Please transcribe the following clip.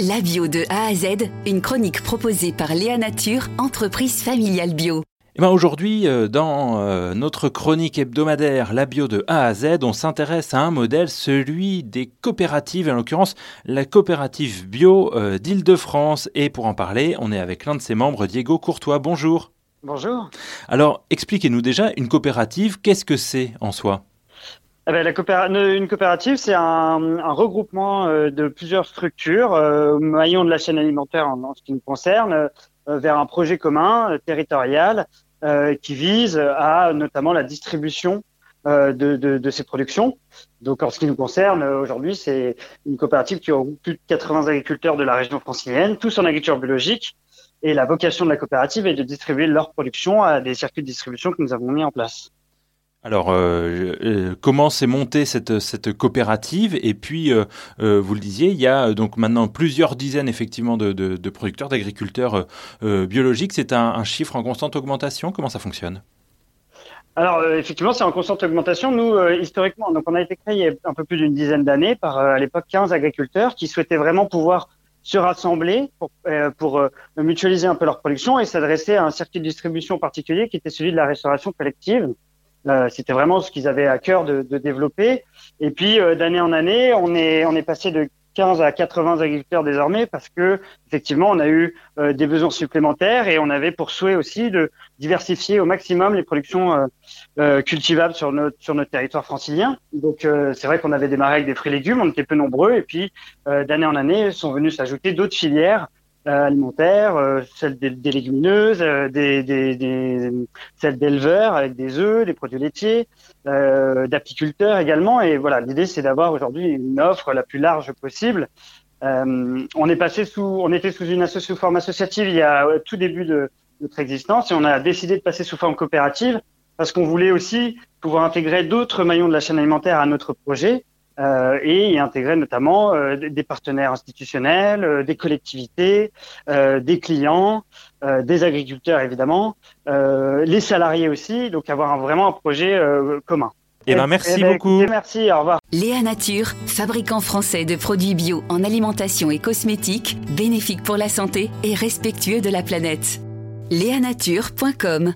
La bio de A à Z, une chronique proposée par Léa Nature, entreprise familiale bio. Eh ben aujourd'hui, euh, dans euh, notre chronique hebdomadaire La bio de A à Z, on s'intéresse à un modèle, celui des coopératives, en l'occurrence la coopérative bio euh, d'Île-de-France. Et pour en parler, on est avec l'un de ses membres, Diego Courtois. Bonjour. Bonjour. Alors, expliquez-nous déjà, une coopérative, qu'est-ce que c'est en soi? Eh la une coopérative, c'est un, un, regroupement euh, de plusieurs structures, euh, maillons de la chaîne alimentaire en, ce qui nous concerne, euh, vers un projet commun euh, territorial euh, qui vise à notamment la distribution de, de, de, ces productions. Donc, en ce qui nous concerne, aujourd'hui, c'est une coopérative qui regroupe plus de 80 agriculteurs de la région francilienne, tous en agriculture biologique. Et la vocation de la coopérative est de distribuer leur production à des circuits de distribution que nous avons mis en place. Alors, euh, euh, comment s'est montée cette, coopérative? Et puis, euh, vous le disiez, il y a donc maintenant plusieurs dizaines effectivement de, producteurs, d'agriculteurs biologiques. C'est un, chiffre en constante augmentation? Comment ça fonctionne? Alors effectivement, c'est en constante augmentation. Nous, historiquement, donc on a été créé il y a un peu plus d'une dizaine d'années par à l'époque 15 agriculteurs qui souhaitaient vraiment pouvoir se rassembler pour mutualiser un peu leur production et s'adresser à un circuit de distribution particulier qui était celui de la restauration collective. Euh, c'était vraiment ce qu'ils avaient à cœur de, de développer. Et puis euh, d'année en année, on est on est passé de 15 à 80 agriculteurs désormais parce que effectivement on a eu euh, des besoins supplémentaires et on avait pour souhait aussi de diversifier au maximum les productions cultivables sur notre sur notre territoire francilien. Donc c'est vrai qu'on avait démarré avec des fruits et légumes, on était peu nombreux et puis d'année en année sont venus s'ajouter d'autres filières euh, alimentaires, euh, celles des, des légumineuses, euh, des, des, des, celles d'éleveurs avec des œufs, des produits laitiers, d'apiculteurs également. Et voilà, l'idée c'est d'avoir aujourd'hui une offre la plus large possible. on est passé sous, on était sous une forme associative il y a tout début de notre existence et on a décidé de passer sous forme coopérative parce qu'on voulait aussi pouvoir intégrer d'autres maillons de la chaîne alimentaire à notre projet euh, et y intégrer notamment euh, des partenaires institutionnels, euh, des collectivités, euh, des clients, des agriculteurs évidemment, les salariés aussi, donc avoir un, vraiment un projet commun. Et eh ben merci eh ben, beaucoup. merci, au revoir. Léa Nature, fabricant français de produits bio en alimentation et cosmétiques, bénéfique pour la santé et respectueux de la planète. Léanature.com